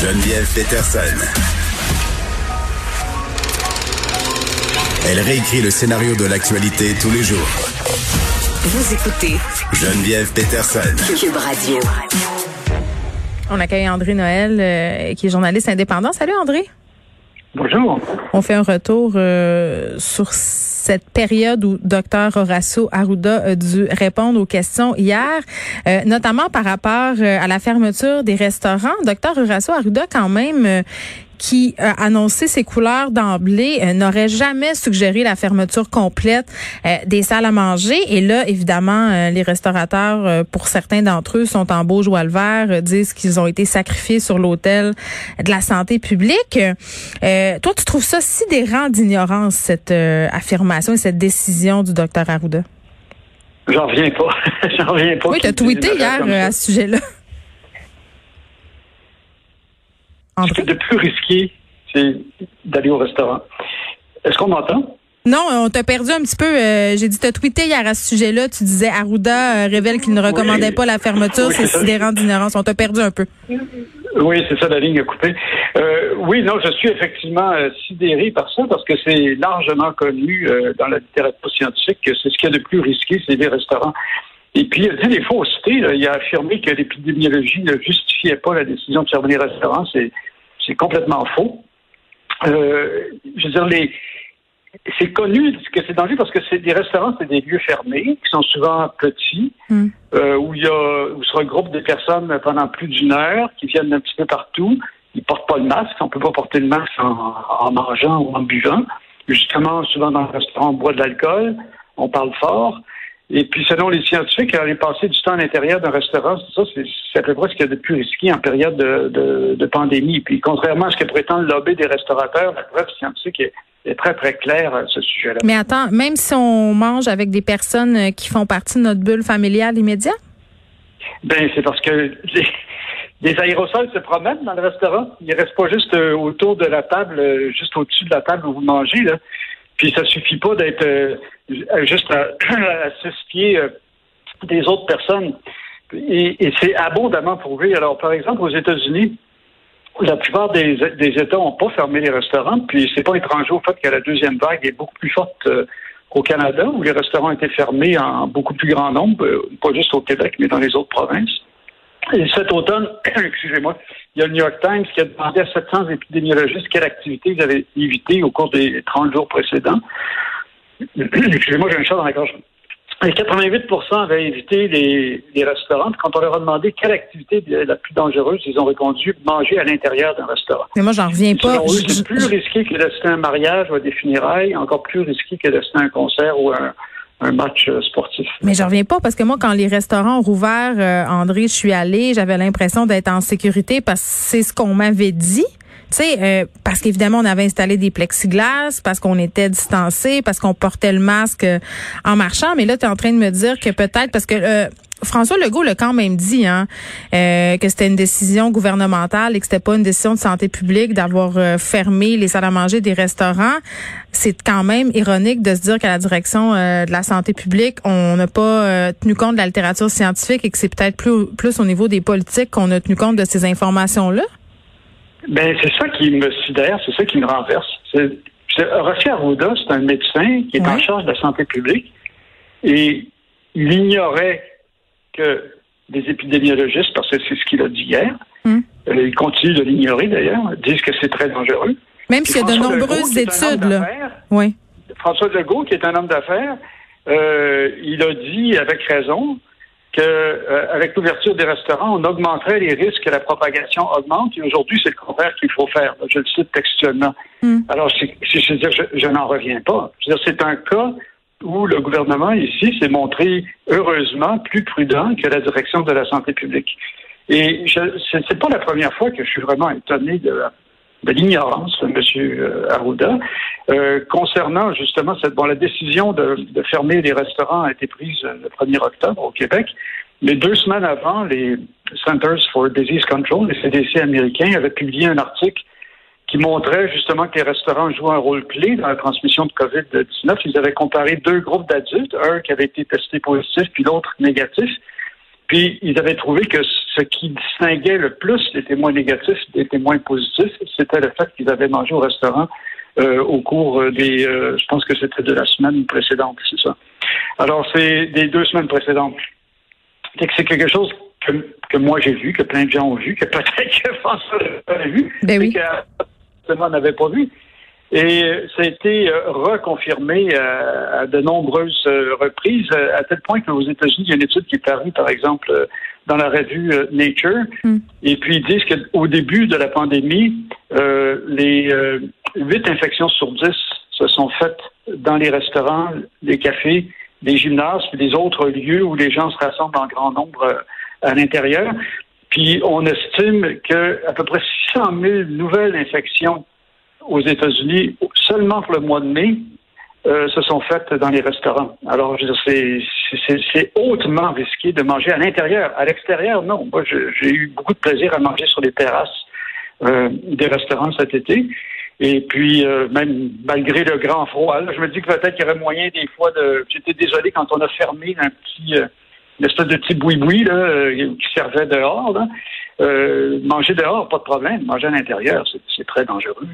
Geneviève Peterson. Elle réécrit le scénario de l'actualité tous les jours. Vous écoutez Geneviève Peterson. Cube Radio. On accueille André Noël, euh, qui est journaliste indépendant. Salut André. Bonjour. On fait un retour euh, sur cette période où Dr Horacio Arruda a dû répondre aux questions hier, euh, notamment par rapport euh, à la fermeture des restaurants. Dr Horacio Arruda, quand même, qui a annoncé ses couleurs d'emblée euh, n'aurait jamais suggéré la fermeture complète euh, des salles à manger. Et là, évidemment, euh, les restaurateurs, pour certains d'entre eux, sont en beau joie le vert, disent qu'ils ont été sacrifiés sur l'autel de la santé publique. toi, tu trouves ça sidérant d'ignorance, cette affirmation et cette décision du docteur Arruda? J'en reviens pas. J'en reviens pas. Oui, tu as tweeté hier à ce sujet-là. Ce qui est de plus risqué, c'est d'aller au restaurant. Est-ce qu'on m'entend? Non, on t'a perdu un petit peu. Euh, j'ai dit, t'as tweeté hier à ce sujet-là. Tu disais, Arruda euh, révèle qu'il ne recommandait pas la fermeture. c'est sidérant d'ignorance. On t'a perdu un peu. Oui, c'est ça, la ligne a coupé. Euh, oui, non, je suis effectivement sidéré par ça parce que c'est largement connu dans la littérature scientifique que c'est ce qui est de plus risqué, c'est les restaurants. Et puis, il a dit des faussetés. Il a affirmé que l'épidémiologie ne justifiait pas la décision de fermer les restaurants. C'est c'est complètement faux. Euh, je veux dire, les, c'est connu que c'est dangereux parce que c'est des restaurants, c'est des lieux fermés qui sont souvent petits, hmm. euh, où il y a où se regroupent des personnes pendant plus d'une heure, qui viennent d'un petit peu partout. Ils portent pas le masque. On peut pas porter le masque en, en mangeant ou en buvant. Justement, souvent dans le restaurant, on boit de l'alcool, on parle fort. Et puis, selon les scientifiques, aller passer du temps à l'intérieur d'un restaurant, ça, c'est à peu près ce qu'il y a de plus risqué en période de, de, pandémie. Puis, contrairement à ce que prétend le lobby des restaurateurs, la preuve scientifique est, très, très claire à ce sujet-là. Mais attends, même si on mange avec des personnes euh, qui font partie de notre bulle familiale immédiate? Ben, c'est parce que les, aérosols se promènent dans le restaurant. Ils restent pas juste euh, autour de la table, euh, juste au-dessus de la table où vous mangez, là. Puis ça suffit pas d'être euh, juste à, à euh, des autres personnes. Et, c'est abondamment prouvé. Alors, par exemple, aux États-Unis, la plupart des, États n'ont pas fermé les restaurants, puis c'est pas étranger au fait que la deuxième vague est beaucoup plus forte euh, qu'au Canada, où les restaurants étaient fermés en beaucoup plus grand nombre, pas juste au Québec, mais dans les autres provinces. Et cet automne, excusez-moi, il y a le New York Times qui a demandé à 700 épidémiologistes quelle activité ils avaient évité au cours des 30 jours précédents. excusez-moi, j'ai un chat dans la gorge. Et 88% avaient évité les, restaurants. quand on leur a demandé quelle activité est la plus dangereuse, ils ont répondu manger à l'intérieur d'un restaurant. Mais moi, j'en reviens pas. C'est plus risqué que d'assister à un mariage ou à des funérailles, encore plus risqué que d'assister à un concert ou un, un match euh, sportif. Mais je reviens pas parce que moi, quand les restaurants ont rouvert, euh, André, je suis allée, j'avais l'impression d'être en sécurité parce que c'est ce qu'on m'avait dit. Tu sais, euh, parce qu'évidemment, on avait installé des plexiglas, parce qu'on était distancés, parce qu'on portait le masque en marchant. Mais là, tu es en train de me dire que peut-être, parce que François Legault l'a quand même dit hein, euh, que c'était une décision gouvernementale et que c'était pas une décision de santé publique d'avoir euh, fermé les salles à manger des restaurants. C'est quand même ironique de se dire qu'à la direction euh, de la santé publique, on n'a pas tenu compte de la littérature scientifique et que c'est peut-être plus, plus au niveau des politiques qu'on a tenu compte de ces informations-là? Ben c'est ça qui me sidère, c'est ça qui me renverse. Rocher Arruda, c'est un médecin qui est en charge de la santé publique et il ignorait que des épidémiologistes, parce que c'est ce qu'il a dit hier, hmm. euh, il continue de l'ignorer d'ailleurs, disent que c'est très dangereux. Même s'il y a de nombreuses études. Là. Oui. François Legault, qui est un homme d'affaires, euh, il a dit avec raison que euh, avec l'ouverture des restaurants, on augmenterait les risques que la propagation augmente. Et aujourd'hui, c'est le contraire qu'il faut faire. Je le cite textuellement. Hmm. Alors, je, je, je, je n'en reviens pas. Je veux dire, c'est un cas où le gouvernement ici s'est montré heureusement plus prudent que la direction de la santé publique. Et je, c'est, c'est pas la première fois que je suis vraiment étonné de, de l'ignorance M. Arruda euh, concernant justement cette bon la décision de, de, fermer les restaurants a été prise le 1er octobre au Québec. Mais deux semaines avant, les Centers for Disease Control, les CDC américains, avaient publié un article qui montrait justement que les restaurants jouent un rôle clé dans la transmission de COVID-19. Ils avaient comparé deux groupes d'adultes, un qui avait été testé positif, puis l'autre négatif. Puis ils avaient trouvé que ce qui distinguait le plus les témoins négatifs des témoins positifs, c'était le fait qu'ils avaient mangé au restaurant euh, au cours des, euh, je pense que c'était de la semaine précédente, c'est ça. Alors c'est des deux semaines précédentes. C'est quelque chose que, que moi j'ai vu, que plein de gens ont vu, que peut-être que François a vu, ben oui. N'avait pas vu. Et ça a été reconfirmé à, de nombreuses reprises, à tel point qu'aux États-Unis, il y a une étude qui est parue, par exemple, dans la revue Nature, mm. et puis ils disent qu'au début de la pandémie, euh, les huit euh, infections sur dix se sont faites dans les restaurants, les cafés, les gymnases, puis les autres lieux où les gens se rassemblent en grand nombre euh, à l'intérieur. Puis on estime que à peu près 600 000 nouvelles infections aux États-Unis seulement pour le mois de mai euh, se sont faites dans les restaurants. Alors, c'est hautement risqué de manger à l'intérieur. À l'extérieur, non. Moi, j'ai eu beaucoup de plaisir à manger sur les terrasses euh, des restaurants cet été. Et puis, euh, même malgré le grand froid, je me dis que peut-être qu'il y aurait moyen des fois de... J'étais désolé quand on a fermé un petit... une espèce de petit boui-boui là, qui servait dehors. Là. manger dehors, pas de problème. Manger à l'intérieur, c'est très dangereux.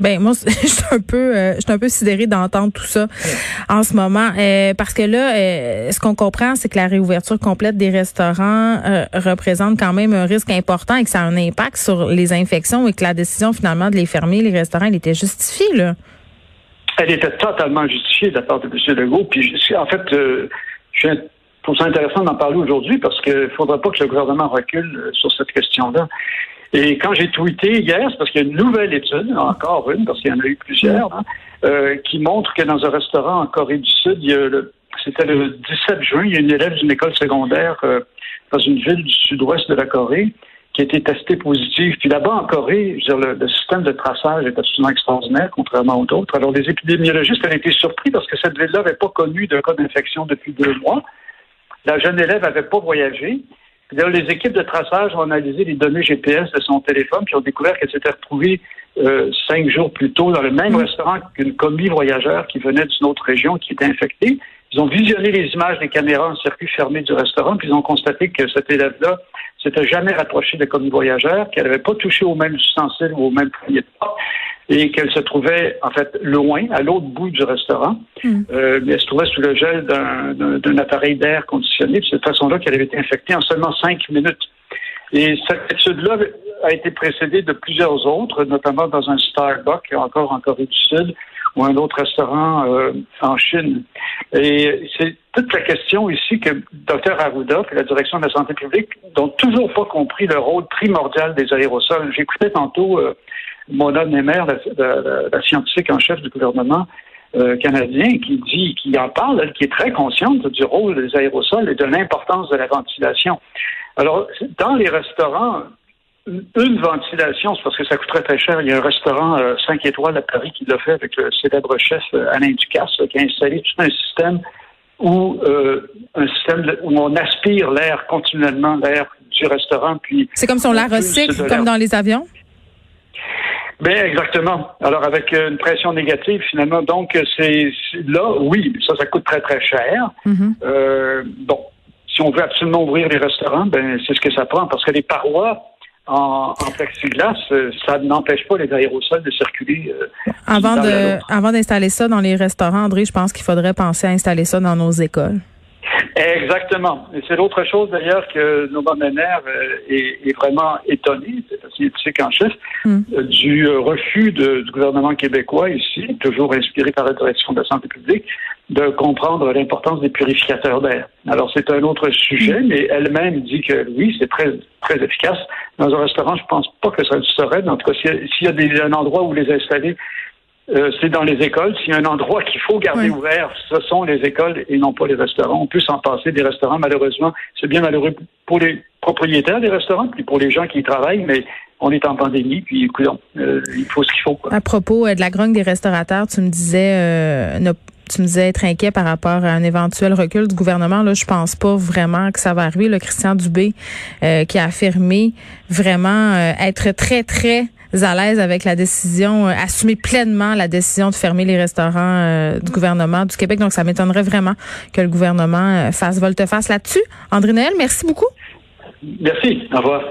Ben moi, je suis un peu, euh, je suis un peu sidérée d'entendre tout ça en ce moment, euh, parce que là, euh, ce qu'on comprend, c'est que la réouverture complète des restaurants représente quand même un risque important et que ça a un impact sur les infections et que la décision finalement de les fermer, les restaurants, elle était justifiée là. Elle était totalement justifiée de la part de M. Legault. Puis en fait, je trouve ça intéressant d'en parler aujourd'hui parce qu'il ne faudra pas que le gouvernement recule sur cette question-là. Et quand j'ai tweeté hier, c'est parce qu'il y a une nouvelle étude, encore une, parce qu'il y en a eu plusieurs, hein, euh, qui montre que dans un restaurant en Corée du Sud, c'était le 17 juin, il y a une élève d'une école secondaire euh, dans une ville du sud-ouest de la Corée qui a été testée positive. Puis là-bas, en Corée, le, système de traçage est absolument extraordinaire, contrairement aux autres. Alors, les épidémiologistes ont été surpris parce que cette ville-là n'avait pas connu de cas d'infection depuis deux mois. La jeune élève n'avait pas voyagé. Les équipes de traçage ont analysé les données GPS de son téléphone, puis ont découvert qu'elle s'était retrouvée euh, cinq jours plus tôt dans le même restaurant qu'une commis voyageur qui venait d'une autre région qui était infectée. Ils ont visionné les images des caméras en circuit fermé du restaurant, puis ils ont constaté que cet élève-là s'était jamais rapproché de commis voyageur, qu'elle n'avait pas touché au même ustensile ou au même foyer de porte, et qu'elle se trouvait en fait loin, à l'autre bout du restaurant, hmm. euh, mais elle se trouvait sous le gel d'un appareil d'air conditionné, de cette façon-là qu'elle avait été infectée en seulement cinq minutes. Et cette étude-là a été précédée de plusieurs autres, notamment dans un Starbucks, encore en Corée du Sud, ou un autre restaurant euh, en Chine. Et c'est toute la question ici que Dr Arruda et la direction de la santé publique n'ont toujours pas compris le rôle primordial des aérosols. J'écoutais tantôt euh, Mona Nemer, la, scientifique en chef du gouvernement euh, canadien, qui dit, qui en parle, elle, qui est très consciente du rôle des aérosols et de l'importance de la ventilation. Alors, dans les restaurants, une ventilation, c'est parce que ça coûterait très cher. Il y a un restaurant 5 euh, étoiles à Paris qui l'a fait avec le célèbre chef euh, Alain Ducasse, qui a installé tout un système où un système où on aspire l'air continuellement, l'air du restaurant, puis c'est comme si on la recycle, comme dans les avions? Ben exactement. Alors avec une pression négative finalement, donc c'est là, oui, ça, ça coûte très très cher. Mm-hmm. euh, bon, si on veut absolument ouvrir les restaurants, ben c'est ce que ça prend parce que les parois en, en plexiglas, euh, ça n'empêche pas les aérosols de circuler. Euh, avant de, avant d'installer ça dans les restaurants, André, je pense qu'il faudrait penser à installer ça dans nos écoles. Exactement. Et c'est l'autre chose d'ailleurs que Nova Mener euh, est, est, vraiment étonné, c'est scientifique en chef, hmm. du refus de, du gouvernement québécois ici, toujours inspiré par la direction de la santé publique, de comprendre l'importance des purificateurs d'air. Alors c'est un autre sujet, mais elle-même dit que oui, c'est très très efficace. Dans un restaurant, je pense pas que ça le serait. En tout cas, s'il y a, des, un endroit où les installer euh, c'est dans les écoles. S'il y a un endroit qu'il faut garder ouvert, ce sont les écoles et non pas les restaurants. On peut s'en passer des restaurants, malheureusement. C'est bien malheureux pour les propriétaires des restaurants, puis pour les gens qui y travaillent, mais on est en pandémie, puis écoutons, euh, il faut ce qu'il faut. Quoi. À propos euh, de la grogne des restaurateurs, tu me disais euh, ne, tu me disais être inquiet par rapport à un éventuel recul du gouvernement. Là, je pense pas vraiment que ça va arriver. Le Christian Dubé qui a affirmé vraiment être très très à l'aise avec la décision, assumer pleinement la décision de fermer les restaurants du gouvernement du Québec. Donc, ça m'étonnerait vraiment que le gouvernement fasse volte-face là-dessus. André Noël, merci beaucoup. Merci. Au revoir.